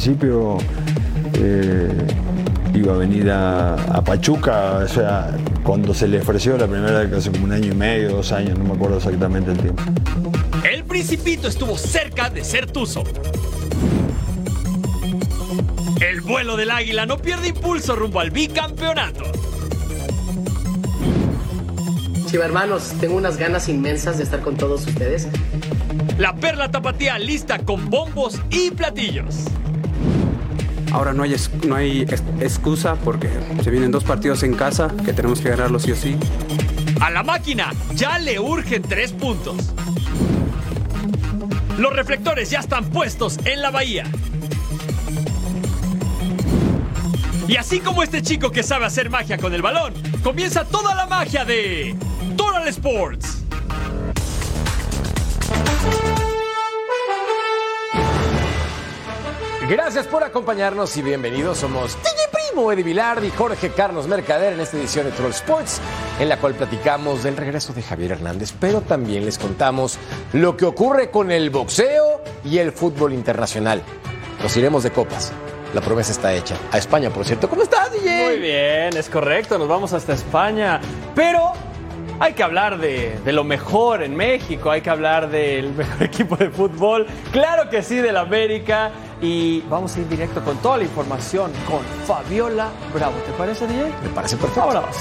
Principio eh, iba a venir a, a Pachuca, o sea, cuando se le ofreció la primera vez, hace como un año y medio, dos años, no me acuerdo exactamente el tiempo. El Principito estuvo cerca de ser Tuzo. El vuelo del águila no pierde impulso rumbo al bicampeonato. Chiva hermanos, tengo unas ganas inmensas de estar con todos ustedes. La perla tapatía lista con bombos y platillos. Ahora no hay, no hay ex- excusa porque se vienen dos partidos en casa que tenemos que ganarlos sí o sí. A la máquina ya le urgen tres puntos. Los reflectores ya están puestos en la bahía. Y así como este chico que sabe hacer magia con el balón, comienza toda la magia de Total Sports. Gracias por acompañarnos y bienvenidos. Somos DJ Primo, Eddie Vilardi y Jorge Carlos Mercader en esta edición de Troll Sports, en la cual platicamos del regreso de Javier Hernández, pero también les contamos lo que ocurre con el boxeo y el fútbol internacional. Nos iremos de copas. La promesa está hecha. A España, por cierto. ¿Cómo estás, DJ? Muy bien, es correcto, nos vamos hasta España. Pero hay que hablar de, de lo mejor en México, hay que hablar del mejor equipo de fútbol, claro que sí, del América. Y vamos a ir directo con toda la información con Fabiola Bravo. ¿Te parece, DJ? Me parece perfecto. Vámonos.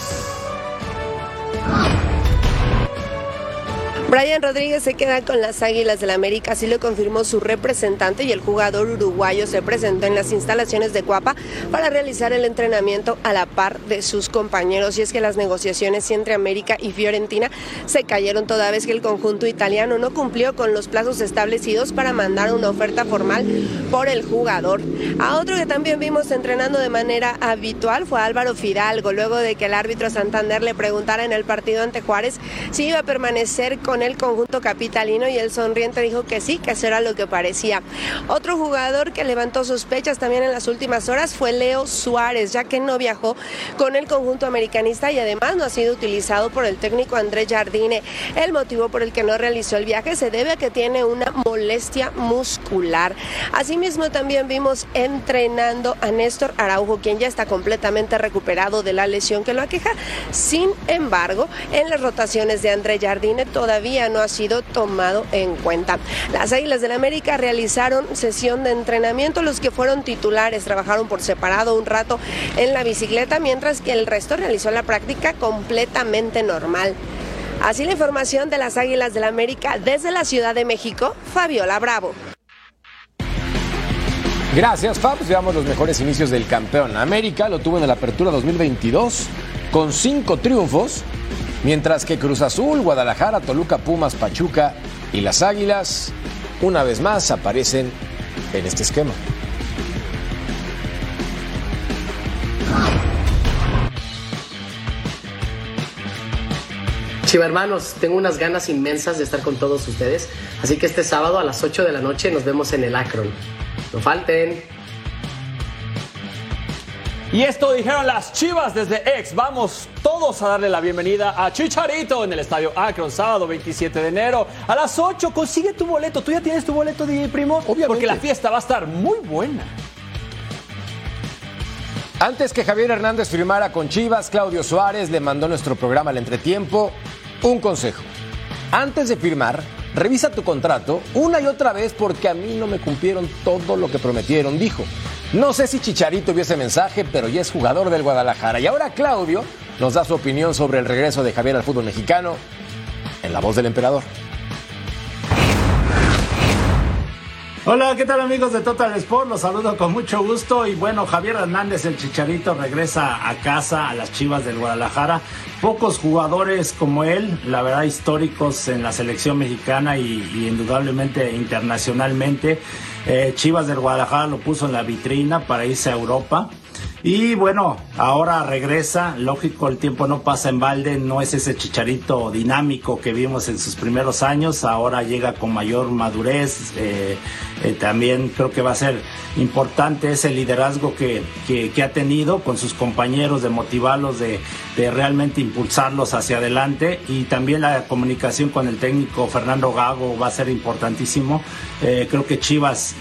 Brian Rodríguez se queda con las Águilas del América, así lo confirmó su representante y el jugador uruguayo se presentó en las instalaciones de Cuapa para realizar el entrenamiento a la par de sus compañeros. Y es que las negociaciones entre América y Fiorentina se cayeron toda vez que el conjunto italiano no cumplió con los plazos establecidos para mandar una oferta formal por el jugador. A otro que también vimos entrenando de manera habitual fue Álvaro Fidalgo, luego de que el árbitro Santander le preguntara en el partido ante Juárez si iba a permanecer con el conjunto capitalino y el sonriente dijo que sí, que eso era lo que parecía. Otro jugador que levantó sospechas también en las últimas horas fue Leo Suárez, ya que no viajó con el conjunto americanista y además no ha sido utilizado por el técnico Andrés Jardine. El motivo por el que no realizó el viaje se debe a que tiene una molestia muscular. Asimismo también vimos entrenando a Néstor Araujo, quien ya está completamente recuperado de la lesión que lo aqueja. Sin embargo, en las rotaciones de André Jardine todavía no ha sido tomado en cuenta. Las Águilas del América realizaron sesión de entrenamiento. Los que fueron titulares trabajaron por separado un rato en la bicicleta, mientras que el resto realizó la práctica completamente normal. Así la información de las Águilas del América desde la Ciudad de México, Fabiola Bravo. Gracias, Fabs. Veamos los mejores inicios del campeón. América lo tuvo en la apertura 2022 con cinco triunfos, mientras que Cruz Azul, Guadalajara, Toluca, Pumas, Pachuca y las Águilas una vez más aparecen en este esquema. Chiva hermanos, tengo unas ganas inmensas de estar con todos ustedes. Así que este sábado a las 8 de la noche nos vemos en el Akron. No falten. Y esto dijeron las chivas desde ex. Vamos todos a darle la bienvenida a Chicharito en el estadio Akron, sábado 27 de enero a las 8. Consigue tu boleto. ¿Tú ya tienes tu boleto, DJ Primo? Obviamente. Porque la fiesta va a estar muy buena. Antes que Javier Hernández firmara con Chivas, Claudio Suárez le mandó nuestro programa El Entretiempo un consejo. Antes de firmar, revisa tu contrato una y otra vez porque a mí no me cumplieron todo lo que prometieron, dijo. No sé si Chicharito vio ese mensaje, pero ya es jugador del Guadalajara. Y ahora Claudio nos da su opinión sobre el regreso de Javier al fútbol mexicano. en La Voz del Emperador. Hola, ¿qué tal amigos de Total Sport? Los saludo con mucho gusto y bueno, Javier Hernández, el Chicharito, regresa a casa a las Chivas del Guadalajara. Pocos jugadores como él, la verdad históricos en la selección mexicana y, indudablemente internacionalmente. Eh, Chivas del Guadalajara lo puso en la vitrina para irse a Europa. Y bueno, ahora regresa, lógico, el tiempo no pasa en balde, no es ese chicharito dinámico que vimos en sus primeros años, ahora llega con mayor madurez, eh, eh, también creo que va a ser importante ese liderazgo que, que, ha tenido con sus compañeros, de motivarlos, de, de, realmente impulsarlos hacia adelante y también la comunicación con el técnico Fernando Gago va a ser importantísimo. Eh, creo que Chivas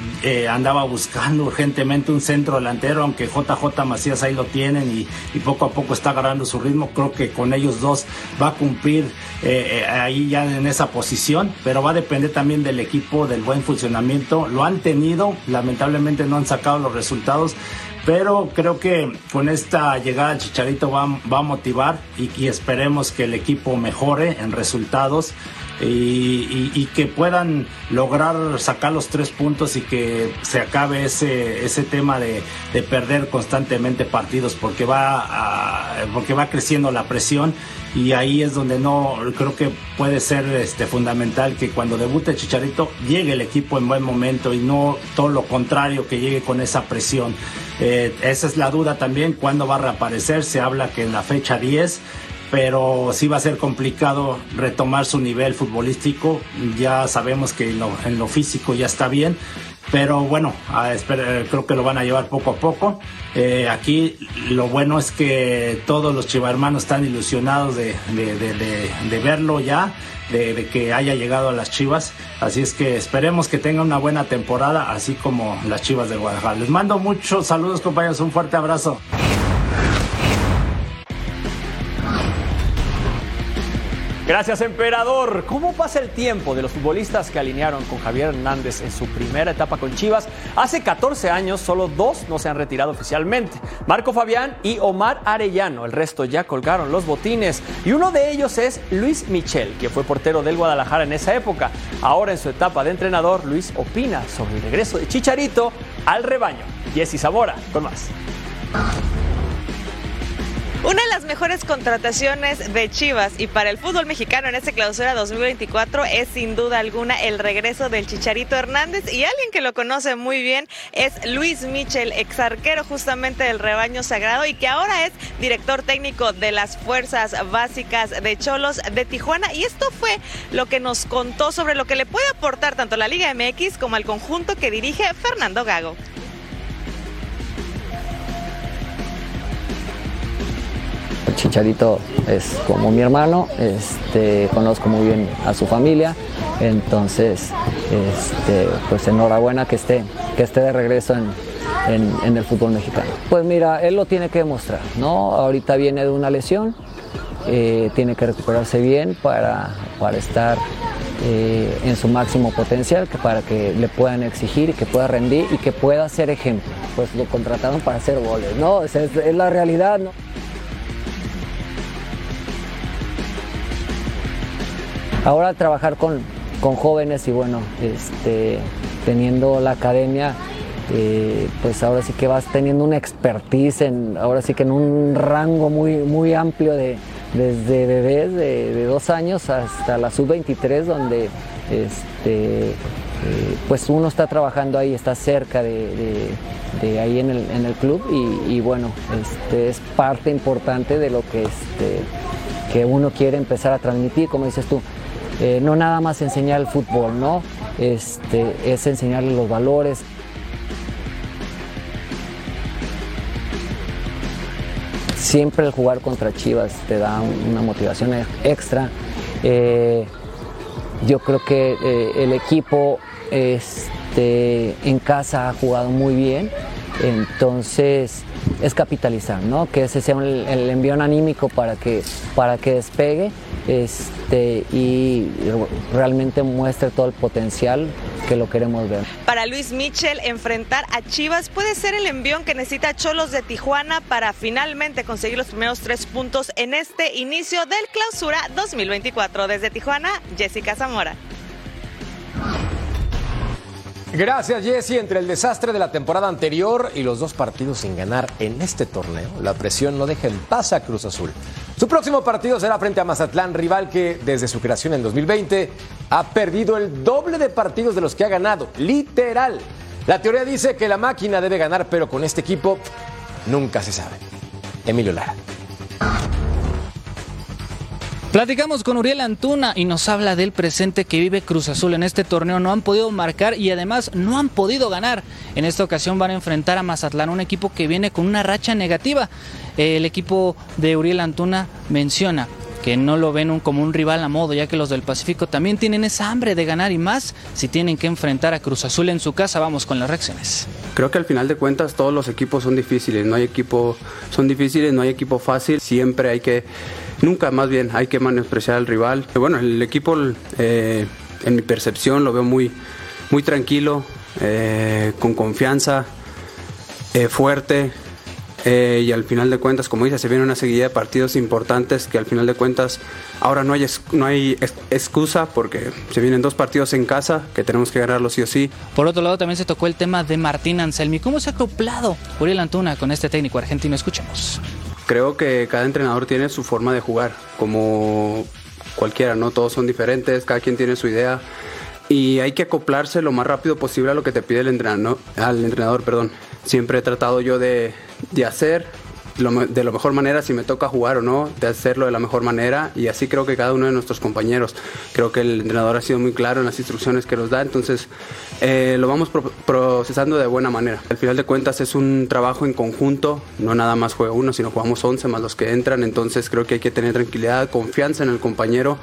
andaba buscando urgentemente un centro delantero, aunque JJ Macías ahí lo tienen y, poco a poco está agarrando su ritmo. Creo que con ellos dos va a cumplir eh, eh, ahí ya en esa posición, pero va a depender también del equipo, del buen funcionamiento. Lo han tenido, lamentablemente no han sacado los resultados, pero creo que con esta llegada al Chicharito va, a motivar y, esperemos que el equipo mejore en resultados y, que puedan lograr sacar los tres puntos y que se acabe ese, ese tema de, perder constantemente partidos porque va, porque va creciendo la presión y ahí es donde no creo que puede ser este fundamental que cuando debute Chicharito llegue el equipo en buen momento y no todo lo contrario que llegue con esa presión. Eh, esa es la duda también, cuándo va a reaparecer, se habla que en la fecha 10 pero sí va a ser complicado retomar su nivel futbolístico. Ya sabemos que en lo, físico ya está bien, pero bueno, creo que lo van a llevar poco a poco. Eh, aquí lo bueno es que todos los chivarmanos están ilusionados de, verlo ya, de, que haya llegado a las Chivas. Así es que esperemos que tenga una buena temporada, así como las Chivas de Guadalajara. Les mando muchos saludos compañeros, un fuerte abrazo. Gracias, emperador. ¿Cómo pasa el tiempo de los futbolistas que alinearon con Javier Hernández en su primera etapa con Chivas? Hace 14 años, solo dos no se han retirado oficialmente: Marco Fabián y Omar Arellano. El resto ya colgaron los botines. Y uno de ellos es Luis Michel, que fue portero del Guadalajara en esa época. Ahora, en su etapa de entrenador, Luis opina sobre el regreso de Chicharito al rebaño. Jesse Zamora, con más. Una de las mejores contrataciones de Chivas y para el fútbol mexicano en este clausura 2024 es sin duda alguna el regreso del Chicharito Hernández y alguien que lo conoce muy bien es Luis Michel, ex arquero justamente del rebaño sagrado y que ahora es director técnico de las fuerzas básicas de Cholos de Tijuana y esto fue lo que nos contó sobre lo que le puede aportar tanto la Liga MX como al conjunto que dirige Fernando Gago. Chicharito es como mi hermano, este, conozco muy bien a su familia, entonces este, pues enhorabuena que esté, que esté de regreso en, el fútbol mexicano. Pues mira, él lo tiene que demostrar, ¿no? Ahorita viene de una lesión, eh, tiene que recuperarse bien para, estar eh, en su máximo potencial, que para que le puedan exigir que pueda rendir y que pueda ser ejemplo. Pues lo contrataron para hacer goles, ¿no? es, es la realidad, ¿no? Ahora trabajar con, jóvenes y bueno, este, teniendo la academia, eh, pues ahora sí que vas teniendo una expertise, en, ahora sí que en un rango muy, muy amplio de, desde bebés de, dos años hasta la sub-23, donde este, eh, pues uno está trabajando ahí, está cerca de, ahí en el, club y, bueno, este, es parte importante de lo que, este, que uno quiere empezar a transmitir, como dices tú. Eh, no nada más enseñar el fútbol, ¿no? Este, es enseñarle los valores. Siempre el jugar contra Chivas te da una motivación extra. Eh, yo creo que eh, el equipo este, en casa ha jugado muy bien, entonces es capitalizar, ¿no? Que ese sea el, envión anímico para que, para que despegue este, y realmente muestre todo el potencial que lo queremos ver. Para Luis Michel, enfrentar a Chivas puede ser el envión que necesita Cholos de Tijuana para finalmente conseguir los primeros tres puntos en este inicio del clausura 2024. Desde Tijuana, Jessica Zamora. Gracias, Jesse. Entre el desastre de la temporada anterior y los dos partidos sin ganar en este torneo, la presión no deja en paz a Cruz Azul. Su próximo partido será frente a Mazatlán, rival que desde su creación en 2020 ha perdido el doble de partidos de los que ha ganado, literal. La teoría dice que la máquina debe ganar, pero con este equipo nunca se sabe. Emilio Lara. Platicamos con Uriel Antuna y nos habla del presente que vive Cruz Azul en este torneo. No han podido marcar y además no han podido ganar. En esta ocasión van a enfrentar a Mazatlán, un equipo que viene con una racha negativa. El equipo de Uriel Antuna menciona que no lo ven como un rival a modo, ya que los del Pacífico también tienen esa hambre de ganar y más si tienen que enfrentar a Cruz Azul en su casa. Vamos con las reacciones. Creo que al final de cuentas todos los equipos son difíciles, no hay equipo, son difíciles, no hay equipo fácil, siempre hay que, nunca más bien hay que menospreciar al rival. Bueno, el equipo eh, en mi percepción lo veo muy, muy tranquilo, eh, con confianza, eh, fuerte, eh, y al final de cuentas, como dice, se viene una seguida de partidos importantes que al final de cuentas ahora no hay, no hay excusa porque se vienen dos partidos en casa que tenemos que ganarlos sí o sí. Por otro lado, también se tocó el tema de Martín Anselmi. ¿Cómo se ha acoplado Uriel Antuna con este técnico argentino? Escuchemos. Creo que cada entrenador tiene su forma de jugar, como cualquiera, ¿no? Todos son diferentes, cada quien tiene su idea y hay que acoplarse lo más rápido posible a lo que te pide el entrenador, al entrenador, perdón. Siempre he tratado yo de, de hacer de la mejor manera si me toca jugar o no, de hacerlo de la mejor manera y así creo que cada uno de nuestros compañeros, creo que el entrenador ha sido muy claro en las instrucciones que nos da, entonces eh, lo vamos procesando de buena manera. Al final de cuentas es un trabajo en conjunto, no nada más juega uno, sino jugamos 11 más los que entran, entonces creo que hay que tener tranquilidad, confianza en el compañero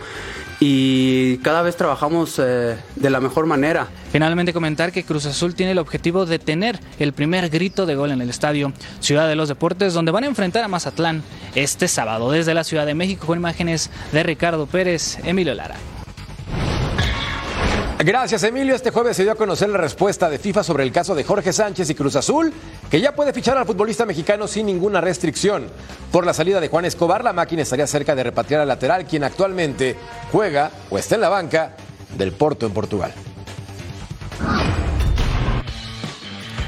y cada vez trabajamos eh, de la mejor manera. Finalmente comentar que Cruz Azul tiene el objetivo de tener el primer grito de gol en el estadio Ciudad de los Deportes, donde van a enfrentar a Mazatlán este sábado desde la Ciudad de México con imágenes de Ricardo Pérez, Emilio Lara. Gracias, Emilio. Este jueves se dio a conocer la respuesta de FIFA sobre el caso de Jorge Sánchez y Cruz Azul, que ya puede fichar al futbolista mexicano sin ninguna restricción. Por la salida de Juan Escobar, la máquina estaría cerca de repatriar al lateral, quien actualmente juega o está en la banca del Porto en Portugal.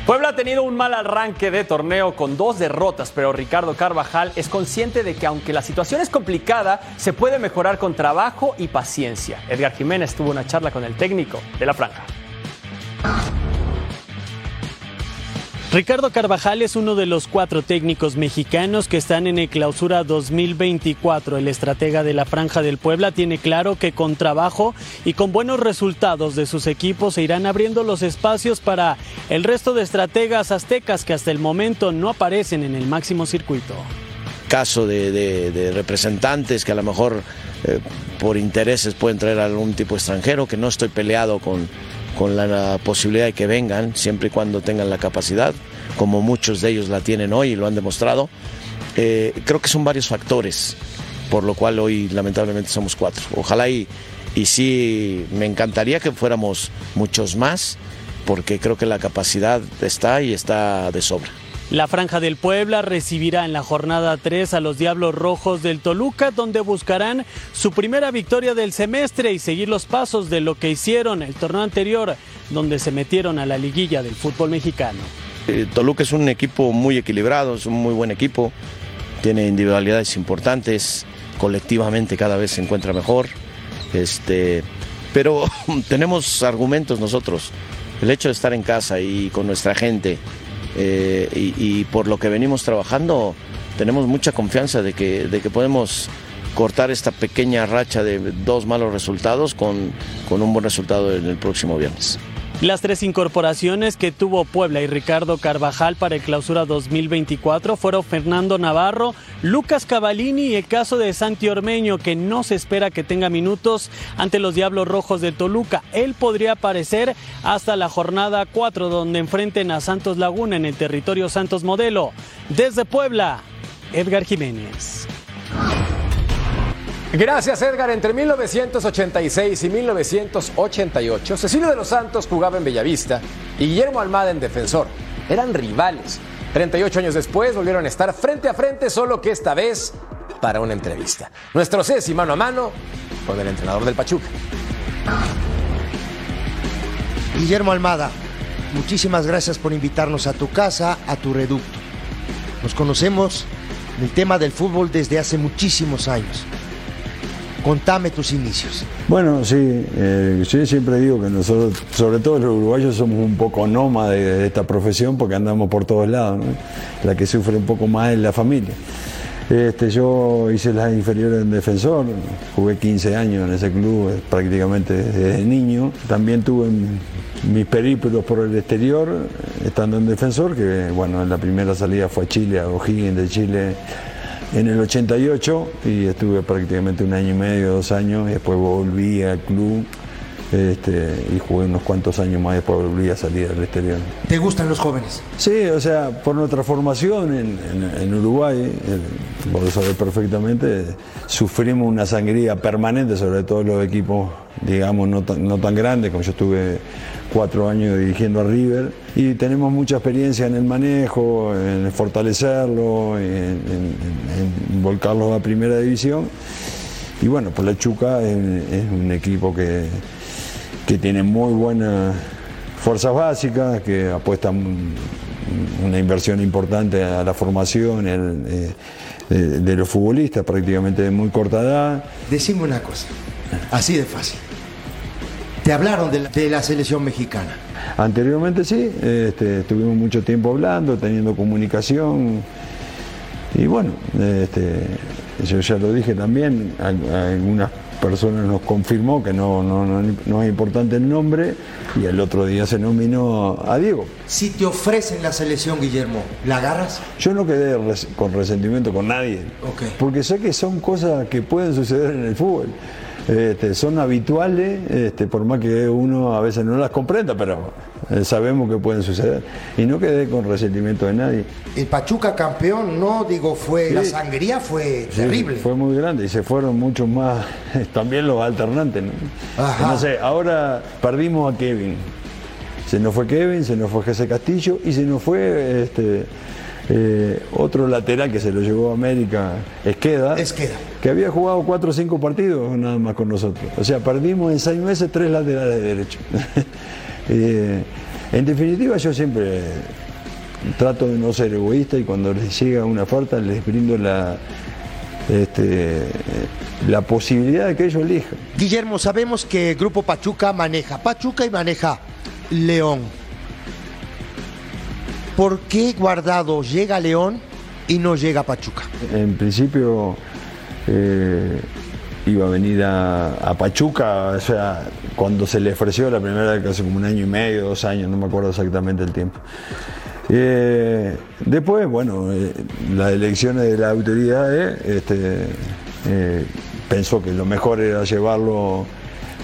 Puebla ha tenido un mal arranque de torneo con dos derrotas, pero Ricardo Carvajal es consciente de que aunque la situación es complicada, se puede mejorar con trabajo y paciencia. Edgar Jiménez tuvo una charla con el técnico de la franja. Ricardo Carvajal es uno de los cuatro técnicos mexicanos que están en el clausura 2024. El estratega de la Franja del Puebla tiene claro que con trabajo y con buenos resultados de sus equipos se irán abriendo los espacios para el resto de estrategas aztecas que hasta el momento no aparecen en el máximo circuito. Caso de, representantes que a lo mejor eh, por intereses pueden traer algún tipo extranjero, que no estoy peleado con con la posibilidad de que vengan siempre y cuando tengan la capacidad, como muchos de ellos la tienen hoy y lo han demostrado. Eh, creo que son varios factores, por lo cual hoy lamentablemente somos cuatro. Ojalá y, y sí, me encantaría que fuéramos muchos más, porque creo que la capacidad está y está de sobra. La Franja del Puebla recibirá en la jornada 3 a los Diablos Rojos del Toluca, donde buscarán su primera victoria del semestre y seguir los pasos de lo que hicieron el torneo anterior, donde se metieron a la liguilla del fútbol mexicano. Eh, Toluca es un equipo muy equilibrado, es un muy buen equipo, tiene individualidades importantes, colectivamente cada vez se encuentra mejor, este, pero tenemos argumentos nosotros. El hecho de estar en casa y con nuestra gente, eh, y, por lo que venimos trabajando tenemos mucha confianza de que, de que podemos cortar esta pequeña racha de dos malos resultados con, con un buen resultado en el próximo viernes. Las tres incorporaciones que tuvo Puebla y Ricardo Carvajal para el clausura 2024 fueron Fernando Navarro, Lucas Cavallini y el caso de Santi Ormeño, que no se espera que tenga minutos ante los Diablos Rojos de Toluca. Él podría aparecer hasta la jornada 4, donde enfrenten a Santos Laguna en el territorio Santos Modelo. Desde Puebla, Edgar Jiménez. Gracias, Edgar. Entre 1986 y 1988, Cecilio de los Santos jugaba en Bellavista y Guillermo Almada en Defensor. Eran rivales. 38 años después volvieron a estar frente a frente, solo que esta vez para una entrevista. Nuestro Ceci mano a mano con el entrenador del Pachuca. Guillermo Almada, muchísimas gracias por invitarnos a tu casa, a tu reducto. Nos conocemos en el tema del fútbol desde hace muchísimos años. Contame tus inicios. Bueno, sí, eh, yo siempre digo que nosotros, sobre todo los uruguayos, somos un poco nómades de, esta profesión porque andamos por todos lados. La que sufre un poco más es la familia. Este, yo hice las inferiores en defensor, jugué 15 años en ese club eh, prácticamente desde niño. También tuve mis periplos por el exterior, estando en defensor, que bueno, en la primera salida fue a Chile, a O'Higgins de Chile en el 88 y estuve prácticamente un año y medio, dos años, y después volví al club este, y jugué unos cuantos años más, después volví a salir al exterior. ¿Te gustan los jóvenes? Sí, o sea, por nuestra formación en, en- en Uruguay, eh, vos lo sabés perfectamente, sufrimos una sangría permanente, sobre todo los equipos, digamos, no tan, no tan grandes, como yo estuve cuatro años dirigiendo a River, y tenemos mucha experiencia en el manejo, en fortalecerlo, en, en- volcarlo a primera división. Y bueno, por la Chuca es, un equipo que, que tiene muy buenas fuerzas básicas, que apuesta un- una inversión importante a la formación eh, de, de los futbolistas, prácticamente de muy corta edad. Decime una cosa, así de fácil. Te hablaron de la, de la selección mexicana. Anteriormente sí, este, estuvimos mucho tiempo hablando, teniendo comunicación. Y bueno, este, yo ya lo dije también, al- algunas personas nos confirmó que no, no, no, no es importante el nombre y el otro día se nominó a Diego. Si te ofrecen la selección, Guillermo, ¿la agarras? Yo no quedé res- con resentimiento con nadie, porque sé que son cosas que pueden suceder en el fútbol. Este, son habituales, este, por más que uno a veces no las comprenda, pero eh, sabemos que pueden suceder. Y no quedé con resentimiento de nadie. El Pachuca campeón, no digo fue, Sí. la sangría fue Sí, terrible. Fue muy grande y se fueron muchos más, también los alternantes. No sé, ahora perdimos a Kevin. Se nos fue Kevin, se nos fue José Castillo y se nos fue este, eh, otro lateral que se lo llevó a América, Esqueda, Esqueda. que había jugado cuatro o cinco partidos nada más con nosotros. O sea, perdimos en seis meses tres laterales de derecho. Eh, en definitiva, yo siempre trato de no ser egoísta y cuando les llega una oferta les brindo la, este, la posibilidad de que ellos elijan. Guillermo, sabemos que el Grupo Pachuca maneja Pachuca y maneja León. ¿Por qué Guardado llega a León y no llega a Pachuca? En principio eh, iba a venir a, Pachuca, o sea, cuando se le ofreció la primera vez, hace como un año y medio, dos años, no me acuerdo exactamente el tiempo. Eh, después, bueno, eh, las elecciones de las autoridades este, pensó que lo mejor era llevarlo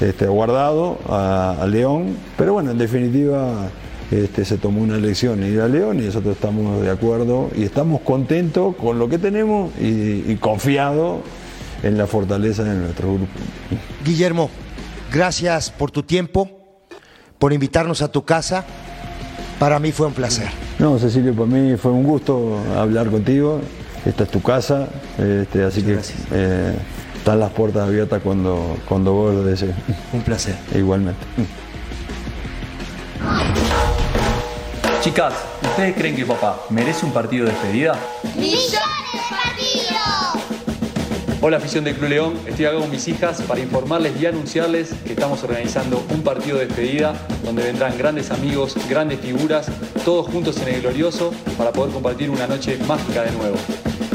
este, guardado a, a León, pero bueno, en definitiva este, se tomó una elección ir a León y nosotros estamos de acuerdo y estamos contentos con lo que tenemos y, y confiados en la fortaleza de nuestro grupo. Guillermo, gracias por tu tiempo, por invitarnos a tu casa. Para mí fue un placer. No, Cecilio, para mí fue un gusto hablar contigo. Esta es tu casa, este, así que eh, están las puertas abiertas cuando, cuando vos lo desees. Un placer. Igualmente. Chicas, ¿ustedes creen que papá merece un partido de despedida? ¡Millones de partidos! Hola afición del Club León, estoy acá con mis hijas para informarles y anunciarles que estamos organizando un partido de despedida donde vendrán grandes amigos, grandes figuras, todos juntos en el glorioso para poder compartir una noche mágica de nuevo.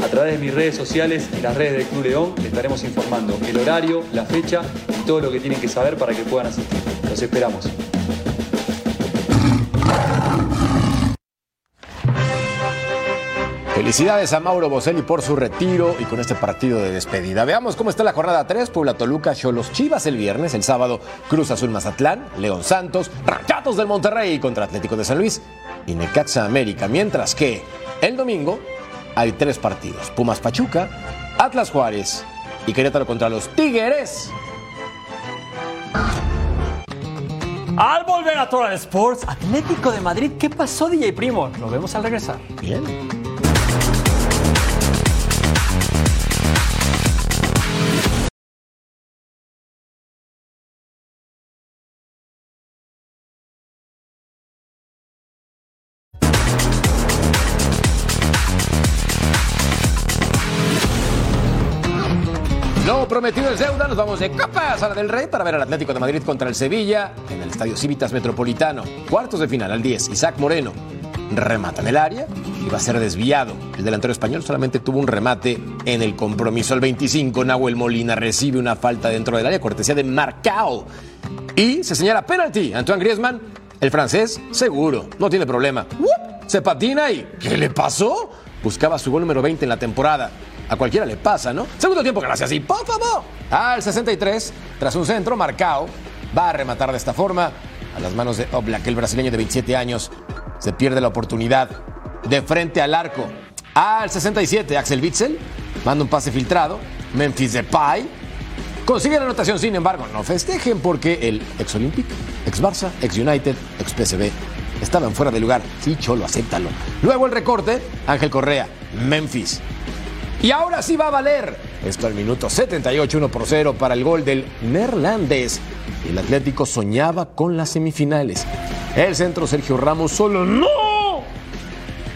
A través de mis redes sociales y las redes del Club León les estaremos informando el horario, la fecha y todo lo que tienen que saber para que puedan asistir. Los esperamos. Felicidades a Mauro Boselli por su retiro y con este partido de despedida. Veamos cómo está la jornada 3. Puebla Toluca, Cholos Chivas el viernes, el sábado Cruz Azul Mazatlán, León Santos, Rayados del Monterrey contra Atlético de San Luis y Necaxa América. Mientras que el domingo hay tres partidos: Pumas Pachuca, Atlas Juárez y Querétaro contra los Tigres. Al volver a Total Sports, Atlético de Madrid, ¿qué pasó, DJ Primo? Lo vemos al regresar. Bien. Prometido es deuda, nos vamos de Copa Sala del Rey para ver al Atlético de Madrid contra el Sevilla en el Estadio Civitas Metropolitano. Cuartos de final al 10, Isaac Moreno remata en el área y va a ser desviado. El delantero español solamente tuvo un remate en el compromiso al 25. Nahuel Molina recibe una falta dentro del área, cortesía de Marcao. Y se señala penalti. Antoine Griezmann, el francés, seguro, no tiene problema. Se patina y ¿qué le pasó? Buscaba su gol número 20 en la temporada. A cualquiera le pasa, ¿no? Segundo tiempo, gracias. Y por favor. Al 63, tras un centro, Marcao va a rematar de esta forma. A las manos de Oblak, el brasileño de 27 años, se pierde la oportunidad de frente al arco. Al 67, Axel Witzel manda un pase filtrado. Memphis Depay consigue la anotación, sin embargo, no festejen porque el ex Olympique, ex Barça, ex United, ex PSV estaban fuera de lugar. Sí, Cholo, acéptalo. Luego el recorte, Ángel Correa, Memphis. Y ahora sí va a valer. Esto al minuto 78, 1 por 0 para el gol del neerlandés. El Atlético soñaba con las semifinales. El centro Sergio Ramos solo no.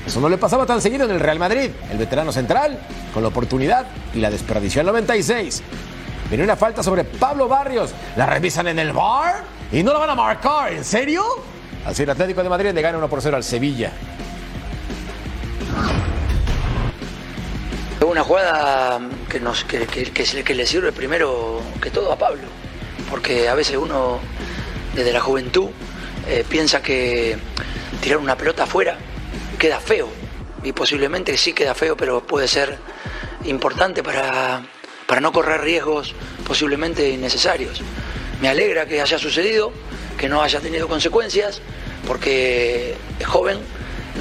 Eso no le pasaba tan seguido en el Real Madrid. El veterano central con la oportunidad y la desperdició al 96. Viene una falta sobre Pablo Barrios. La revisan en el bar y no la van a marcar. ¿En serio? Así el Atlético de Madrid le gana 1 por 0 al Sevilla. Una jugada que, nos, que, que- le- sirve primero que todo a Pablo, porque a veces uno desde la juventud eh, piensa que tirar una pelota afuera queda feo, y posiblemente sí queda feo, pero puede ser importante para, para no correr riesgos posiblemente innecesarios. Me alegra que haya sucedido, que no haya tenido consecuencias, porque es joven,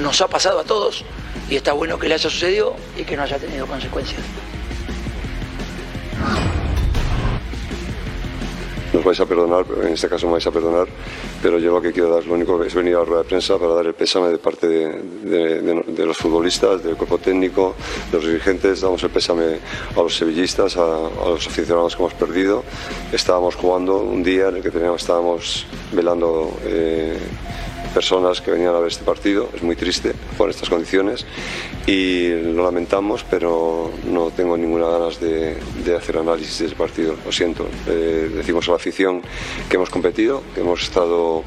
nos ha pasado a todos y está bueno que le haya sucedido y que no haya tenido consecuencias. Nos vais a perdonar, en este caso me vais a perdonar, pero yo lo que quiero dar, lo único es venir a la rueda de prensa para dar el pésame de parte de, los futbolistas, del cuerpo técnico, de los dirigentes, damos el pésame a los sevillistas, a, a los aficionados que hemos perdido. Estábamos jugando un día en el que teníamos, estábamos velando eh, personas que venían a ver este partido, es muy triste en estas condiciones y lo lamentamos, pero no tengo ninguna ganas de, de hacer análisis de ese partido, lo siento. Eh, decimos a la afición que hemos competido, que hemos estado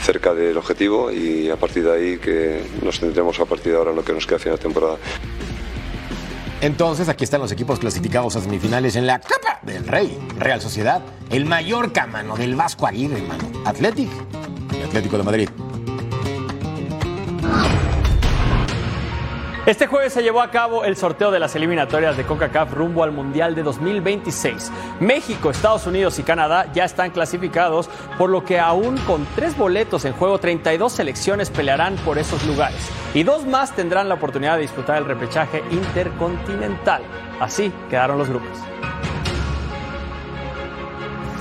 cerca del objetivo y a partir de ahí que nos tendremos a partir de ahora en lo que nos queda final de temporada. Entonces, aquí están los equipos clasificados a semifinales en la Copa del Rey. Real Sociedad, el Mallorca, mano, del Vasco Aguirre, mano. Athletic y Atlético de Madrid. Este jueves se llevó a cabo el sorteo de las eliminatorias de CONCACAF rumbo al Mundial de 2026. México, Estados Unidos y Canadá ya están clasificados, por lo que aún con tres boletos en juego, 32 selecciones pelearán por esos lugares. Y dos más tendrán la oportunidad de disputar el repechaje intercontinental. Así quedaron los grupos.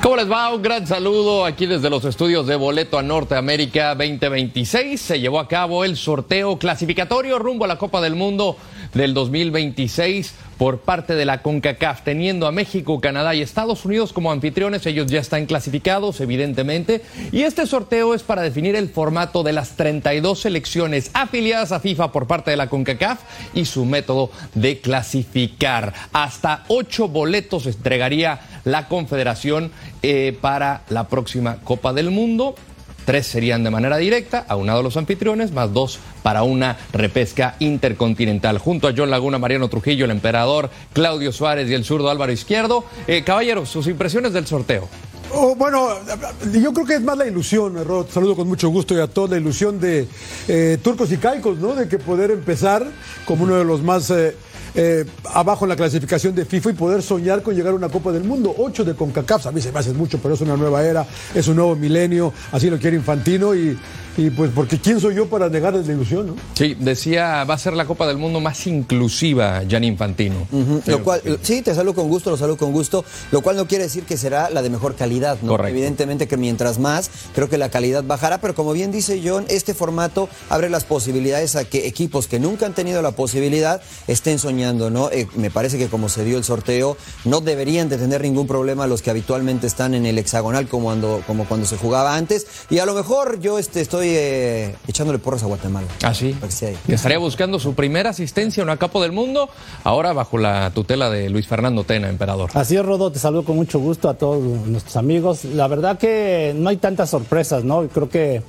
¿Cómo les va? Un gran saludo aquí desde los estudios de Boleto a Norteamérica 2026. Se llevó a cabo el sorteo clasificatorio rumbo a la Copa del Mundo del 2026 por parte de la CONCACAF, teniendo a México, Canadá y Estados Unidos como anfitriones. Ellos ya están clasificados, evidentemente. Y este sorteo es para definir el formato de las 32 selecciones afiliadas a FIFA por parte de la CONCACAF y su método de clasificar. Hasta ocho boletos entregaría la Confederación eh, para la próxima Copa del Mundo. Tres serían de manera directa, aunados los anfitriones, más dos para una repesca intercontinental. Junto a John Laguna, Mariano Trujillo, el emperador, Claudio Suárez y el zurdo Álvaro Izquierdo. Eh, caballeros, sus impresiones del sorteo. Oh, bueno, yo creo que es más la ilusión, Rod. Saludo con mucho gusto y a todos la ilusión de eh, turcos y caicos, ¿no? De que poder empezar como uno de los más eh, eh, abajo en la clasificación de FIFA y poder soñar con llegar a una Copa del Mundo. Ocho de CONCACAF, a mí se me hace mucho, pero es una nueva era, es un nuevo milenio, así lo quiere Infantino y, y pues porque quién soy yo para negarles la ilusión, ¿no? Sí, decía, va a ser la Copa del Mundo más inclusiva, Gianni Infantino. Lo cual, sí, te saludo con gusto, lo saludo con gusto, lo cual no quiere decir que será la de mejor calidad, ¿no? Correcto. Evidentemente que mientras más, creo que la calidad bajará, pero como bien dice John, este formato abre las posibilidades a que equipos que nunca han tenido la posibilidad estén soñando, ¿no? Eh, me parece que como se dio el sorteo, no deberían de tener ningún problema los que habitualmente están en el hexagonal como cuando, como cuando se jugaba antes, y a lo mejor yo este, estoy eh, echándole porras a Guatemala. Ah, sí. Que estaría buscando su primera asistencia a una Copa del Mundo, ahora bajo la tutela de Luis Fernando Tena, emperador. Así es, Rodo, te saludo con mucho gusto a todos nuestros amigos. La verdad que no hay tantas sorpresas, ¿no? Creo que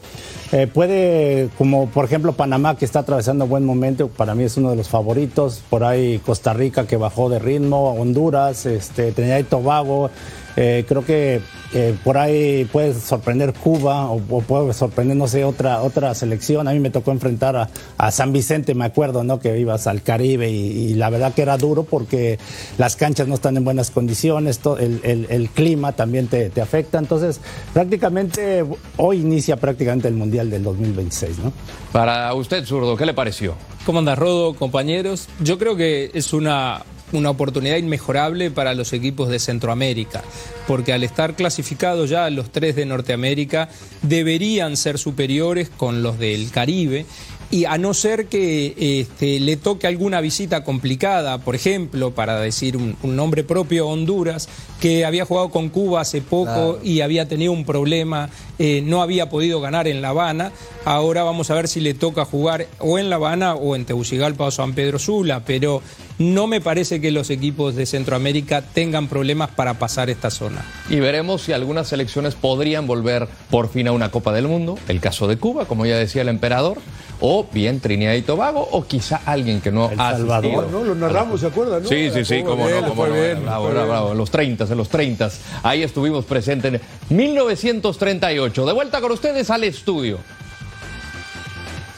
eh, puede, como por ejemplo Panamá, que está atravesando buen momento, para mí es uno de los favoritos. Por ahí Costa Rica, que bajó de ritmo, Honduras, este, Trinidad y Tobago. Eh, creo que eh, por ahí puede sorprender Cuba o, o puede sorprender, no sé, otra, otra selección. A mí me tocó enfrentar a, a San Vicente, me acuerdo, ¿no? Que ibas al Caribe y, y la verdad que era duro porque las canchas no están en buenas condiciones, to- el, el- el clima también te, te afecta. Entonces, prácticamente hoy inicia prácticamente el Mundial del 2026, ¿no? Para usted, zurdo, ¿qué le pareció? ¿Cómo andas, Rodo, compañeros? Yo creo que es una, una oportunidad inmejorable para los equipos de Centroamérica, porque al estar clasificados ya los tres de Norteamérica, deberían ser superiores con los del Caribe. Y a no ser que este, le toque alguna visita complicada, por ejemplo, para decir un, un nombre propio, Honduras, que había jugado con Cuba hace poco Claro. y había tenido un problema, eh, no había podido ganar en La Habana. Ahora vamos a ver si le toca jugar o en La Habana o en Tegucigalpa o San Pedro Sula, pero no me parece que los equipos de Centroamérica tengan problemas para pasar esta zona. Y veremos si algunas selecciones podrían volver por fin a una Copa del Mundo. El caso de Cuba, como ya decía el emperador, o bien Trinidad y Tobago, o quizá alguien que no ha asistido. ¿no? Lo narramos, ¿se acuerdan? no? Sí, sí, sí, cómo bien, no, cómo fue no. bien, bravo, fue bravo, bien. bravo, en los 30, en los 30. Ahí estuvimos presentes en 1938. De vuelta con ustedes al estudio.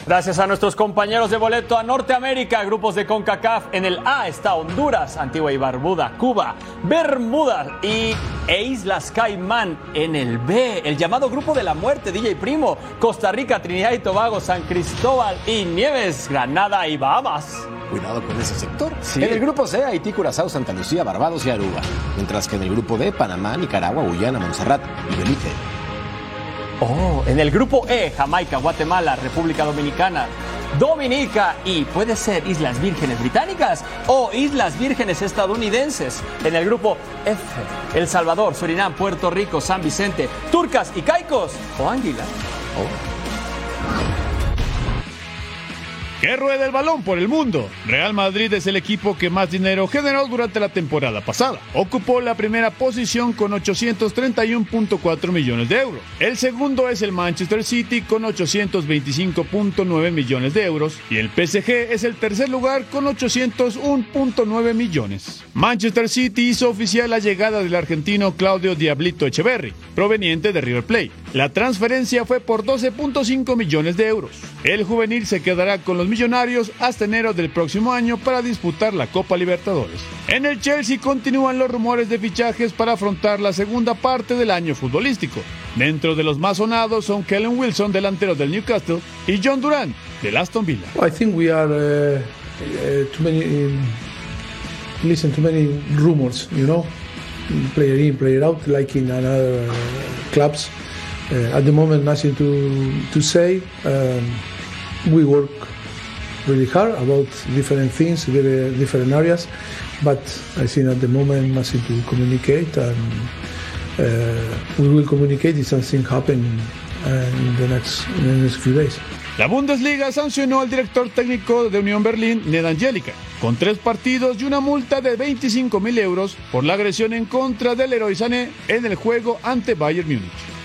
Gracias a nuestros compañeros de boleto a Norteamérica, grupos de CONCACAF. En el A está Honduras, Antigua y Barbuda, Cuba, Bermuda y, e Islas Caimán. En el B, el llamado Grupo de la Muerte, DJ Primo, Costa Rica, Trinidad y Tobago, San Cristóbal y Nieves, Granada y Bahamas. Cuidado con ese sector. En el grupo C, Haití, Curazao, Santa Lucía, Barbados y Aruba. Mientras que en el grupo D, Panamá, Nicaragua, Guyana, Montserrat y Belice. Oh, en el grupo E, Jamaica, Guatemala, República Dominicana, Dominica y puede ser Islas Vírgenes Británicas o Islas Vírgenes Estadounidenses. En el grupo F, El Salvador, Surinam, Puerto Rico, San Vicente, Turcas y Caicos o Águila. Que rueda el balón por el mundo. Real Madrid es el equipo que más dinero generó durante la temporada pasada. Ocupó la primera posición con 831.4 millones de euros. El segundo es el Manchester City con 825.9 millones de euros. Y el PSG es el tercer lugar con 801.9 millones. Manchester City hizo oficial la llegada del argentino Claudio Diablito Echeverry, proveniente de River Plate. La transferencia fue por 12.5 millones de euros. El juvenil se quedará con los millonarios hasta enero del próximo año para disputar la Copa Libertadores. En el Chelsea continúan los rumores de fichajes para afrontar la segunda parte del año futbolístico. Dentro de los más sonados son Kellen Wilson, delantero del Newcastle, y John Durant, del Aston Villa. I think we are uh, uh, too many. Um, listen to many rumors, you know, player in, player out, like in other uh, clubs. Uh, at the moment, nothing to to say. Um, we work really hard about different things, different areas, but I think at the moment, nothing to communicate, and uh, we will communicate if something happen uh, in the next in the few days. La Bundesliga sancionó al director técnico de Unión Berlín, Ned Angelica, con tres partidos y una multa de 25 mil euros por la agresión en contra del Leroy Sané en el juego ante Bayern Múnich.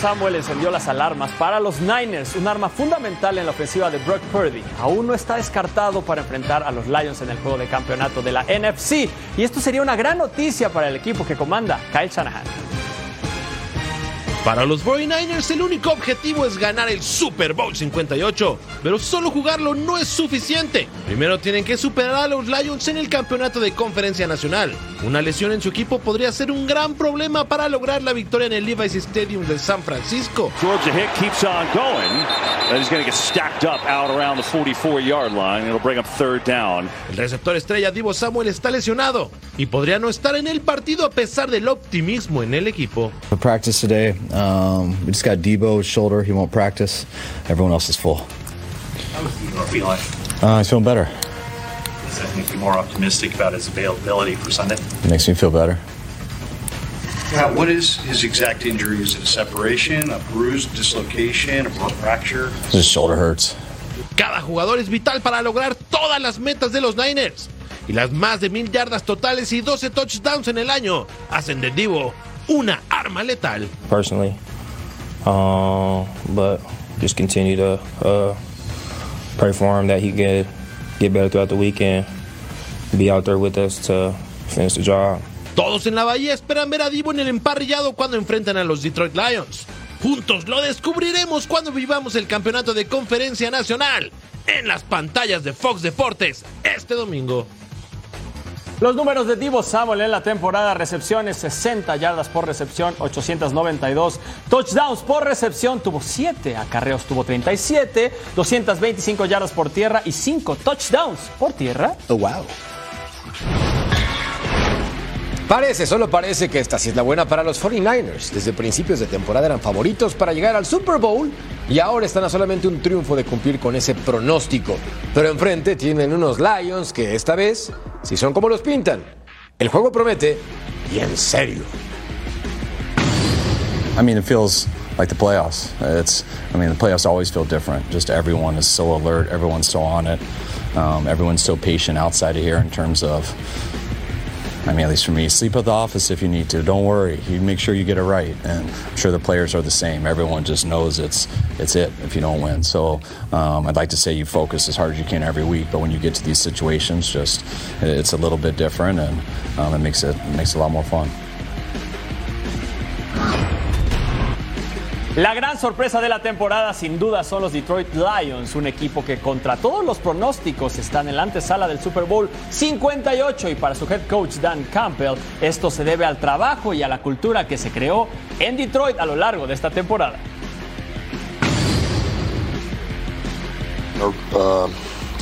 Samuel encendió las alarmas para los Niners, un arma fundamental en la ofensiva de Brock Purdy. Aún no está descartado para enfrentar a los Lions en el juego de campeonato de la NFC. Y esto sería una gran noticia para el equipo que comanda Kyle Shanahan. Para los 49ers el único objetivo es ganar el Super Bowl 58, pero solo jugarlo no es suficiente. Primero tienen que superar a los Lions en el campeonato de conferencia nacional. Una lesión en su equipo podría ser un gran problema para lograr la victoria en el Levi's Stadium de San Francisco. Georgia Hick keeps on going. And he's going to get stacked up out around the 44 yard line. It'll bring up third down. El receptor estrella Divo Samuel está lesionado y podría no estar en el partido a pesar del optimismo en el equipo. Practice today, um, we just got Debo, his shoulder. He won't practice. Everyone else is full. How does Debo? Uh, he's feeling better. Does that make you more optimistic about his availability for Sunday? Makes me feel better. Uh, what is his exact injury? Is it a separation, a bruise, dislocation, a fracture? His shoulder hurts. Cada jugador es vital para lograr todas las metas de los Niners. Y las más de mil yardas totales y 12 touchdowns en el año hacen de Divo una arma letal. personally. Um, but just continue to uh, pray for him that he get get better throughout the weekend. Be out there with us to finish the job. Todos en la bahía esperan ver a Divo en el emparrillado cuando enfrentan a los Detroit Lions. Juntos lo descubriremos cuando vivamos el campeonato de conferencia nacional en las pantallas de Fox Deportes este domingo. Los números de Divo Samuel en la temporada, recepciones 60 yardas por recepción, 892 touchdowns por recepción, tuvo 7 acarreos, tuvo 37, 225 yardas por tierra y 5 touchdowns por tierra. Oh, wow. Parece, solo parece que esta sí es la buena para los 49ers. Desde principios de temporada eran favoritos para llegar al Super Bowl y ahora están a solamente un triunfo de cumplir con ese pronóstico. Pero enfrente tienen unos Lions que esta vez, si son como los pintan, el juego promete y en serio. I mean, it feels like the playoffs. It's, I mean, the playoffs always feel different. Just everyone is so alert, everyone's so on it, um, everyone's so patient outside of here in terms of. I mean, at least for me, sleep at the office if you need to. Don't worry. You make sure you get it right, and I'm sure the players are the same. Everyone just knows it's it's it if you don't win. So um, I'd like to say you focus as hard as you can every week, but when you get to these situations, just it's a little bit different, and um, it makes it, it makes it a lot more fun. La gran sorpresa de la temporada sin duda son los Detroit Lions, un equipo que contra todos los pronósticos están en la antesala del Super Bowl 58 y para su head coach Dan Campbell esto se debe al trabajo y a la cultura que se creó en Detroit a lo largo de esta temporada. our, uh,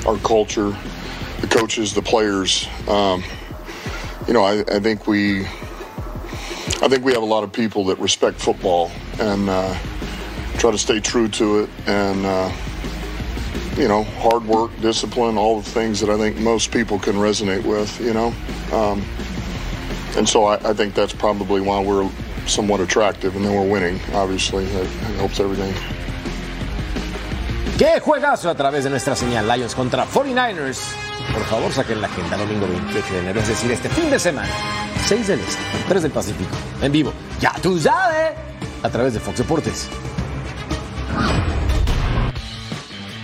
our culture, the coaches, the players. Um, you know, I, I think we, I think we have a lot of people that respect football and uh, try to stay true to it, and uh, you know, hard work, discipline, all the things that I think most people can resonate with. You know, um, and so I, I think that's probably why we're somewhat attractive, and then we're winning. Obviously, that, helps everything. ¡Qué juegazo a través de nuestra señal Lions contra 49ers! Por favor, saquen la agenda domingo 28 de enero, es decir, este fin de semana. 6 del Este, 3 del Pacífico, en vivo. ¡Ya tú sabes! A través de Fox Deportes.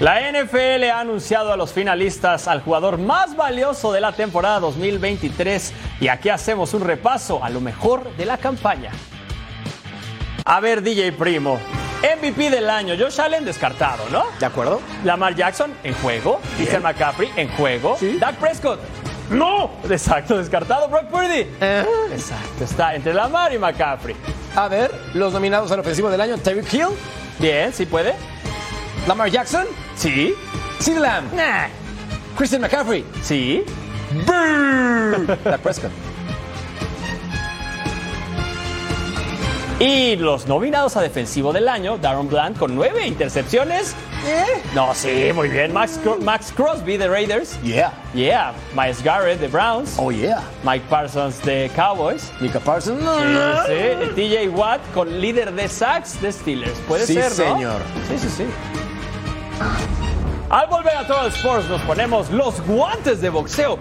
La NFL ha anunciado a los finalistas al jugador más valioso de la temporada 2023 y aquí hacemos un repaso a lo mejor de la campaña. A ver, DJ Primo, MVP del año, Josh Allen descartado, ¿no? ¿De acuerdo? Lamar Jackson en juego, Christian McCaffrey en juego, Dak Prescott. No, exacto, descartado Brock Purdy. Exacto, está entre Lamar y McCaffrey. A ver, los nominados al ofensivo del año, Tyreek Hill. Bien, sí puede. Lamar Jackson. Sí. CeeDee Lamb. Nah. Christian McCaffrey. Sí. Dak Prescott. Y los nominados a defensivo del año, Darren Bland con nueve intercepciones. Eh. No, sí, muy bien. Max, Max Crosby de Raiders. Yeah. Yeah. Miles Garrett de Browns. Oh, yeah. Mike Parsons de Cowboys. Mika Parsons. Sí, sí. TJ Watt con líder de sacks de Steelers. Puede Sí, ser, ¿no? señor. Sí, sí, sí. Al volver a Total Sports nos ponemos los guantes de boxeo.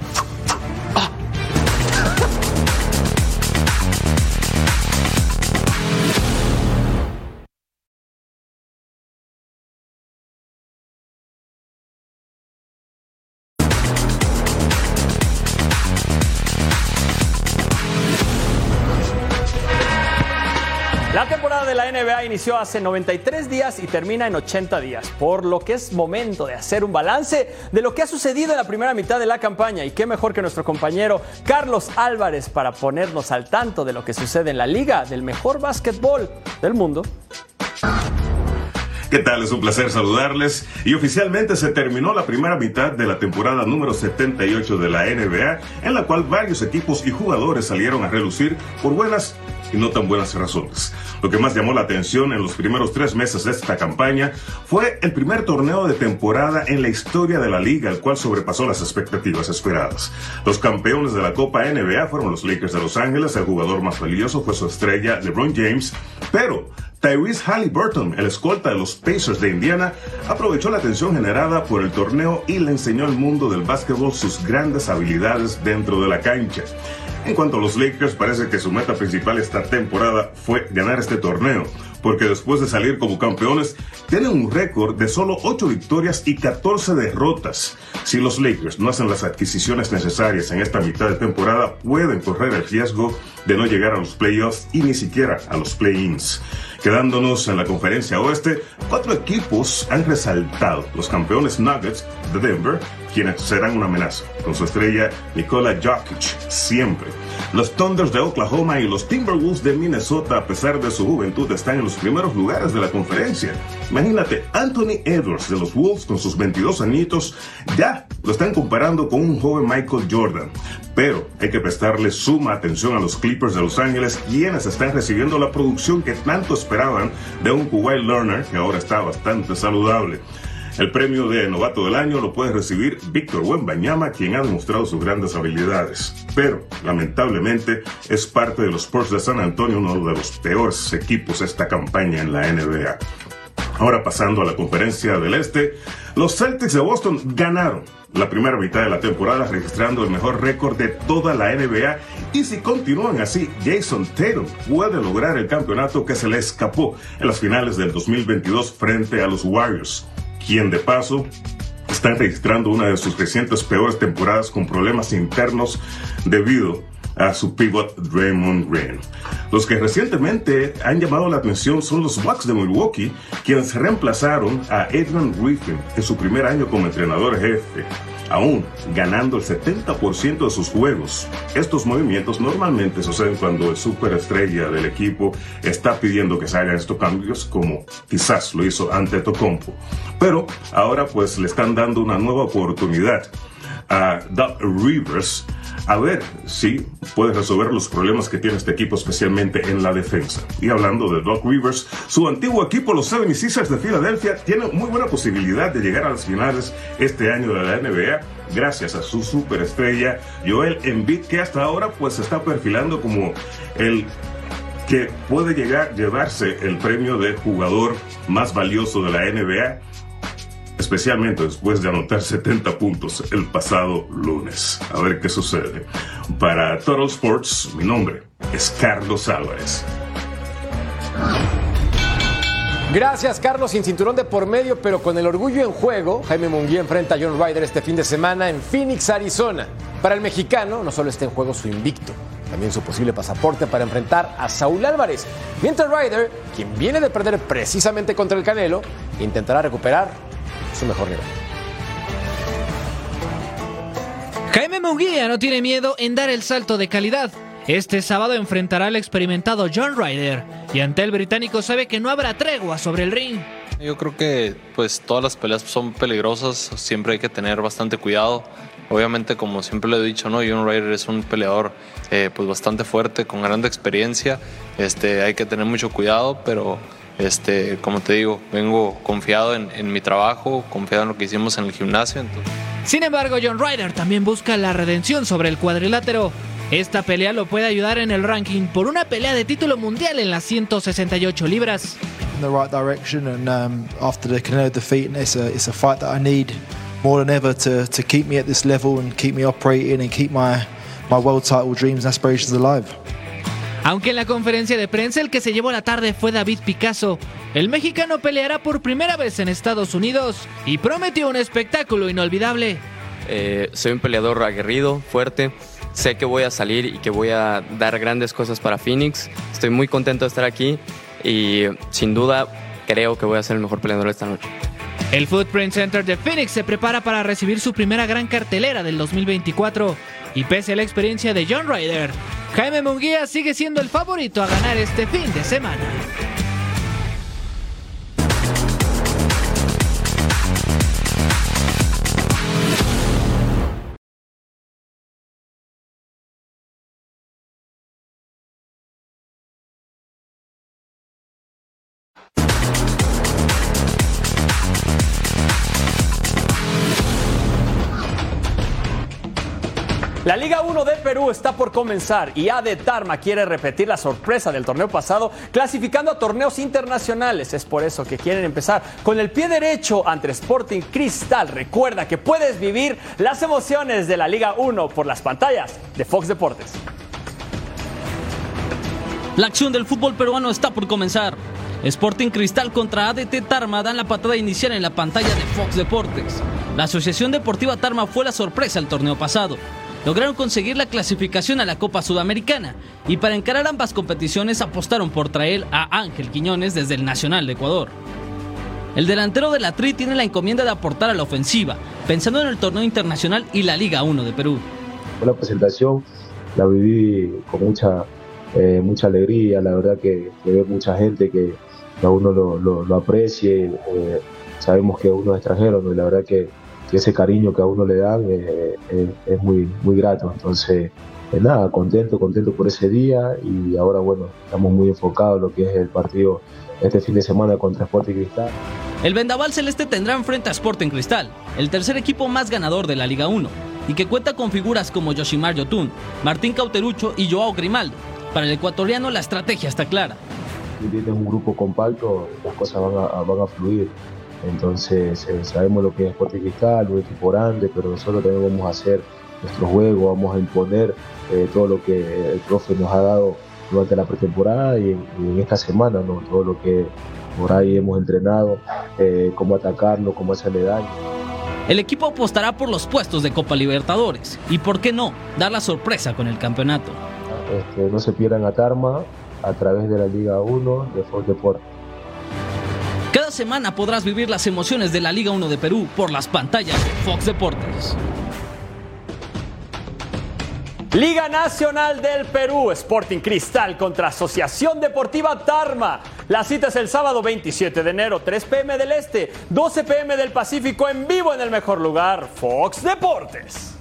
NBA inició hace 93 días y termina en 80 días, por lo que es momento de hacer un balance de lo que ha sucedido en la primera mitad de la campaña. Y qué mejor que nuestro compañero Carlos Álvarez para ponernos al tanto de lo que sucede en la liga del mejor básquetbol del mundo. ¿Qué tal? Es un placer saludarles. Y oficialmente se terminó la primera mitad de la temporada número 78 de la NBA, en la cual varios equipos y jugadores salieron a relucir por buenas y no tan buenas razones. Lo que más llamó la atención en los primeros tres meses de esta campaña fue el primer torneo de temporada en la historia de la liga, el cual sobrepasó las expectativas esperadas. Los campeones de la Copa NBA fueron los Lakers de Los Ángeles, el jugador más valioso fue su estrella LeBron James, pero Tyrese Halliburton, el escolta de los Pacers de Indiana, aprovechó la atención generada por el torneo y le enseñó al mundo del básquetbol sus grandes habilidades dentro de la cancha. En cuanto a los Lakers, parece que su meta principal esta temporada fue ganar este torneo, porque después de salir como campeones, tienen un récord de solo 8 victorias y 14 derrotas. Si los Lakers no hacen las adquisiciones necesarias en esta mitad de temporada, pueden correr el riesgo de no llegar a los playoffs y ni siquiera a los play-ins. Quedándonos en la conferencia oeste, cuatro equipos han resaltado. Los campeones Nuggets de Denver, quienes serán una amenaza, con su estrella Nikola Jokic, siempre. Los Thunders de Oklahoma y los Timberwolves de Minnesota, a pesar de su juventud, están en los primeros lugares de la conferencia. Imagínate, Anthony Edwards de los Wolves con sus 22 añitos, ya lo están comparando con un joven Michael Jordan. Pero hay que prestarle suma atención a los Clippers de Los Ángeles, quienes están recibiendo la producción que tanto esperaban de un Kuwait Learner que ahora está bastante saludable. El premio de novato del año lo puede recibir Víctor Wembanyama, quien ha demostrado sus grandes habilidades. Pero, lamentablemente, es parte de los Spurs de San Antonio, uno de los peores equipos esta campaña en la NBA. Ahora pasando a la conferencia del Este, los Celtics de Boston ganaron la primera mitad de la temporada registrando el mejor récord de toda la NBA y si continúan así, Jason Tatum puede lograr el campeonato que se le escapó en las finales del 2022 frente a los Warriors, quien de paso están registrando una de sus recientes peores temporadas con problemas internos debido a su pivot Draymond Green. Los que recientemente han llamado la atención son los Bucks de Milwaukee, quienes reemplazaron a Adrian Griffin en su primer año como entrenador jefe, aún ganando el 70% de sus juegos. Estos movimientos normalmente suceden cuando el superestrella del equipo está pidiendo que se hagan estos cambios, como quizás lo hizo ante Tocompo. Pero ahora pues le están dando una nueva oportunidad a Doug Rivers a ver si puede resolver los problemas que tiene este equipo, especialmente en la defensa. Y hablando de Doc Rivers, su antiguo equipo, los 76ers de Filadelfia, tiene muy buena posibilidad de llegar a las finales este año de la NBA gracias a su superestrella Joel Embiid, que hasta ahora pues se está perfilando como el que puede llegar llevarse el premio de jugador más valioso de la NBA especialmente después de anotar 70 puntos el pasado lunes. A ver qué sucede. Para Total Sports, mi nombre es Carlos Álvarez. Gracias, Carlos. Sin cinturón de por medio, pero con el orgullo en juego, Jaime Munguía enfrenta a John Ryder este fin de semana en Phoenix, Arizona. Para el mexicano, no solo está en juego su invicto, también su posible pasaporte para enfrentar a Saúl Álvarez. Mientras Ryder, quien viene de perder precisamente contra el Canelo, intentará recuperar su mejor nivel. Jaime Munguía no tiene miedo en dar el salto de calidad. Este sábado enfrentará al experimentado John Ryder y ante el británico sabe que no habrá tregua sobre el ring. Yo creo que pues todas las peleas son peligrosas, siempre hay que tener bastante cuidado. Obviamente, como siempre le he dicho, ¿no? John Ryder es un peleador eh, pues bastante fuerte, con gran experiencia. Este, hay que tener mucho cuidado, pero este, como te digo, vengo confiado en, mi trabajo, confiado en lo que hicimos en el gimnasio. Sin embargo, John Ryder también busca la redención sobre el cuadrilátero. Esta pelea lo puede ayudar en el ranking por una pelea de título mundial en las 168 libras. In the right direction, and um, after the Canelo defeat, it's a it's a fight that I need more than ever to to keep me at this level and keep me operating and keep my my world title dreams and aspirations alive. Aunque en la conferencia de prensa el que se llevó la tarde fue David Picasso, el mexicano peleará por primera vez en Estados Unidos y prometió un espectáculo inolvidable. Eh, soy un peleador aguerrido, fuerte. Sé que voy a salir y que voy a dar grandes cosas para Phoenix. Estoy muy contento de estar aquí. y sin duda creo que voy a ser el mejor peleador esta noche. El Footprint Center de Phoenix se prepara para recibir su primera gran cartelera del 2024 y pese a la experiencia de John Ryder, Jaime Munguía sigue siendo el favorito a ganar este fin de semana. La Liga 1 de Perú está por comenzar y AD Tarma quiere repetir la sorpresa del torneo pasado clasificando a torneos internacionales. Es por eso que quieren empezar con el pie derecho ante Sporting Cristal. Recuerda que puedes vivir las emociones de la Liga 1 por las pantallas de Fox Deportes. La acción del fútbol peruano está por comenzar. Sporting Cristal contra ADT Tarma dan la patada inicial en la pantalla de Fox Deportes. La Asociación Deportiva Tarma fue la sorpresa el torneo pasado lograron conseguir la clasificación a la Copa Sudamericana y para encarar ambas competiciones apostaron por traer a Ángel Quiñones desde el Nacional de Ecuador. El delantero de la TRI tiene la encomienda de aportar a la ofensiva, pensando en el torneo internacional y la Liga 1 de Perú. La presentación la viví con mucha, eh, mucha alegría, la verdad que, que mucha gente que, a uno lo, aprecie, eh, sabemos que uno es extranjero, y la verdad que ese cariño que a uno le dan eh, eh, es muy, muy grato. Entonces, pues nada, contento, contento por ese día y ahora, bueno, estamos muy enfocados en lo que es el partido este fin de semana contra Sporting Cristal. El Vendaval Celeste tendrá enfrente a Sporting Cristal, el tercer equipo más ganador de la Liga 1, y que cuenta con figuras como Yoshimar Yotun, Martín Cauterucho y Joao Grimaldo. Para el ecuatoriano la estrategia está clara. Si tienes un grupo compacto, las cosas van a, van a fluir. Entonces eh, sabemos lo que es Sporting Cristal, un equipo grande, pero nosotros también vamos a hacer nuestro juego, vamos a imponer eh, todo lo que el profe nos ha dado durante la pretemporada y en, esta semana, ¿no? todo lo que por ahí hemos entrenado, eh, cómo atacarlo, cómo hacerle daño. El equipo apostará por los puestos de Copa Libertadores y, ¿por qué no?, dar la sorpresa con el campeonato. Este, no se pierdan a Tarma a través de la Liga 1 de Fox Deportes. Semana podrás vivir las emociones de la Liga 1 de Perú por las pantallas de Fox Deportes. Liga Nacional del Perú, Sporting Cristal contra Asociación Deportiva Tarma. La cita es el sábado 27 de enero, 3 pm del Este, 12 pm del Pacífico, en vivo en el mejor lugar, Fox Deportes.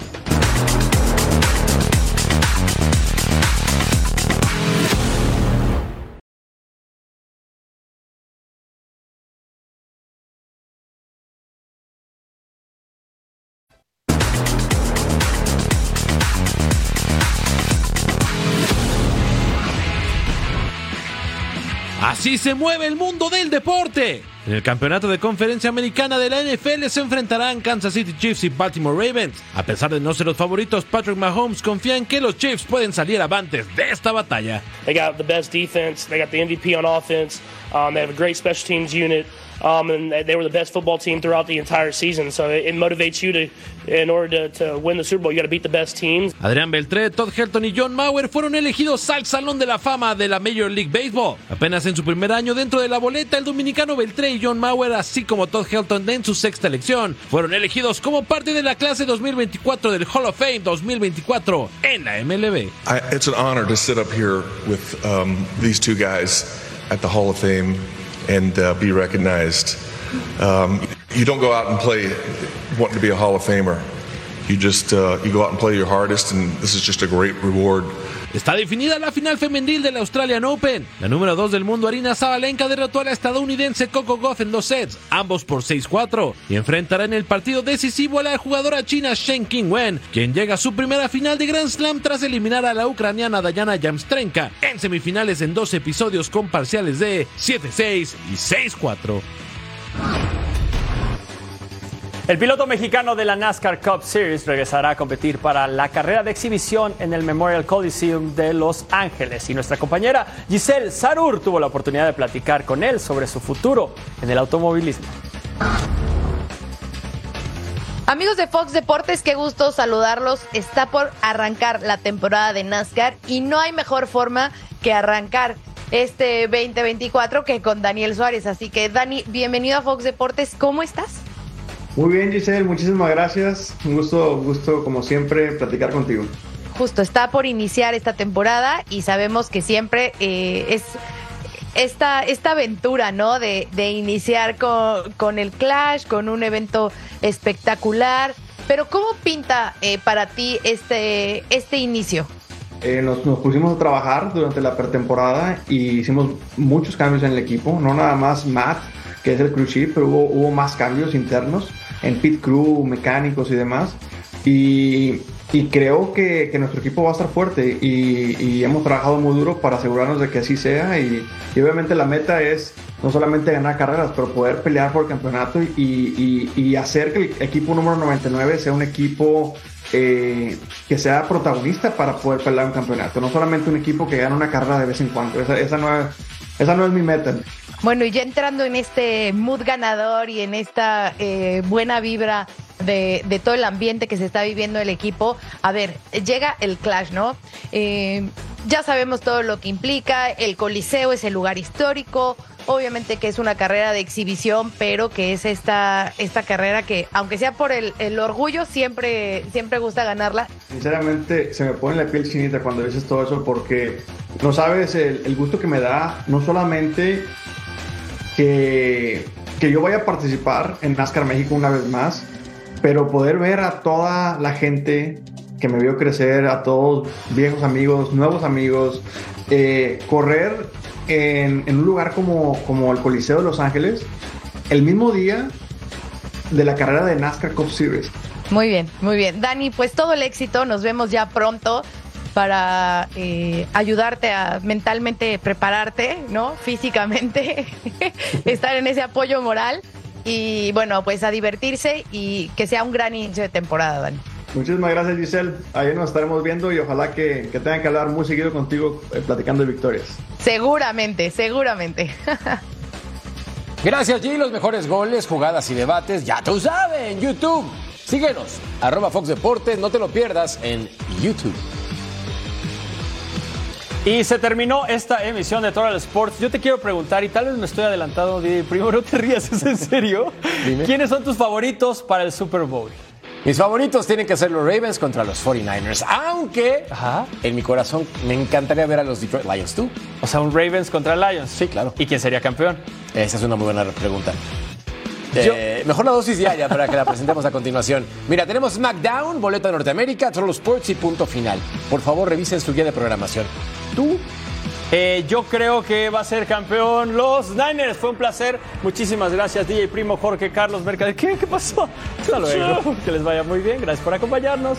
Así se mueve el mundo del deporte. En el campeonato de conferencia americana de la NFL se enfrentarán Kansas City Chiefs y Baltimore Ravens. A pesar de no ser los favoritos, Patrick Mahomes confía en que los Chiefs pueden salir avantes de esta batalla. They got the best defense, they got the MVP on offense, um, they have a great special teams unit. Um, and they were the best football team throughout the entire season. So it, motivates you to, in order to, to win the Super Bowl, you got to beat the best teams. Adrián Beltré, Todd Helton y John Mauer fueron elegidos al Salón de la Fama de la Major League Baseball. Apenas en su primer año dentro de la boleta, el dominicano Beltré y John Mauer, así como Todd Helton en su sexta elección, fueron elegidos como parte de la clase 2024 del Hall of Fame 2024 en la MLB. I, it's an honor to sit up here with um, these two guys at the Hall of Fame and uh, be recognized. Um, you don't go out and play wanting to be a Hall of Famer. You just uh, you go out and play your hardest, and this is just a great reward Está definida la final femenil del Australian Open. La número 2 del mundo, Arina Zabalenka, derrotó a la estadounidense Coco Goff en dos sets, ambos por 6-4, y enfrentará en el partido decisivo a la jugadora china Shen Qingwen, quien llega a su primera final de Grand Slam tras eliminar a la ucraniana Dayana Jamstrenka en semifinales en dos episodios con parciales de 7-6 y 6-4. El piloto mexicano de la NASCAR Cup Series regresará a competir para la carrera de exhibición en el Memorial Coliseum de Los Ángeles y nuestra compañera Giselle Sarur tuvo la oportunidad de platicar con él sobre su futuro en el automovilismo. Amigos de Fox Deportes, qué gusto saludarlos. Está por arrancar la temporada de NASCAR y no hay mejor forma que arrancar este 2024 que con Daniel Suárez. Así que Dani, bienvenido a Fox Deportes. ¿Cómo estás? Muy bien, Giselle, muchísimas gracias. Un gusto, gusto como siempre platicar contigo. Justo, está por iniciar esta temporada y sabemos que siempre eh, es esta, esta aventura, ¿no? De, de iniciar con, con, el Clash, con un evento espectacular. Pero ¿cómo pinta eh, para ti este, este inicio? Eh, nos, nos, pusimos a trabajar durante la pretemporada y hicimos muchos cambios en el equipo, no nada más Matt, que es el crew chief, pero hubo, hubo más cambios internos en pit crew, mecánicos y demás. Y, y creo que, que, nuestro equipo va a estar fuerte y, y, hemos trabajado muy duro para asegurarnos de que así sea y, y, obviamente la meta es no solamente ganar carreras, pero poder pelear por el campeonato y, hacer que el equipo número 99 sea un equipo eh, que sea protagonista para poder pelear un campeonato, no solamente un equipo que gana una carrera de vez en cuando, esa, esa, no, es, esa no es mi meta. Bueno, y ya entrando en este mood ganador y en esta eh, buena vibra de, todo el ambiente que se está viviendo el equipo, a ver, llega el Clash, ¿no? Eh, ya sabemos todo lo que implica, el Coliseo es el lugar histórico, obviamente que es una carrera de exhibición, pero que es esta, esta carrera que, aunque sea por el, orgullo, siempre, siempre gusta ganarla. Sinceramente, se me pone la piel chinita cuando dices todo eso porque no sabes el gusto que me da, no solamente que, que yo vaya a participar en NASCAR México una vez más, pero poder ver a toda la gente que me vio crecer, a todos viejos amigos, nuevos amigos, eh, correr en, en, un lugar como, como el Coliseo de Los Ángeles el mismo día de la carrera de NASCAR Cup Series. Muy bien, muy bien. Dani, pues todo el éxito, nos vemos ya pronto para eh, ayudarte a mentalmente prepararte, ¿no? Físicamente, estar en ese apoyo moral y bueno, pues a divertirse y que sea un gran inicio de temporada, Dani. Muchísimas gracias, Giselle. Ahí nos estaremos viendo y ojalá que, que tengan que hablar muy seguido contigo eh, platicando de victorias. Seguramente, seguramente. Gracias, G. Los mejores goles, jugadas y debates, ya tú sabes, en YouTube. Síguenos, arroba Fox Deportes, no te lo pierdas en YouTube. Y se terminó esta emisión de Total Sports. Yo te quiero preguntar, y tal vez me estoy adelantando, Didi, primero no te rías, ¿es en serio? ¿Quiénes son tus favoritos para el Super Bowl? Mis favoritos tienen que ser los Ravens contra los 49ers, aunque Ajá. en mi corazón me encantaría ver a los Detroit Lions, ¿tú? O sea, un Ravens contra Lions. Sí, claro. ¿Y quién sería campeón? Esa es una muy buena pregunta. Eh, mejor la dosis diaria para que la presentemos a continuación. Mira, tenemos SmackDown, boleto de Norteamérica, Troll Sports y punto final. Por favor, revisen su guía de programación. ¿Tú? Eh, yo creo que va a ser campeón los Niners. Fue un placer. Muchísimas gracias, DJ Primo, Jorge, Carlos, Mercader. ¿Qué? ¿Qué pasó? Hasta luego. Que les vaya muy bien. Gracias por acompañarnos.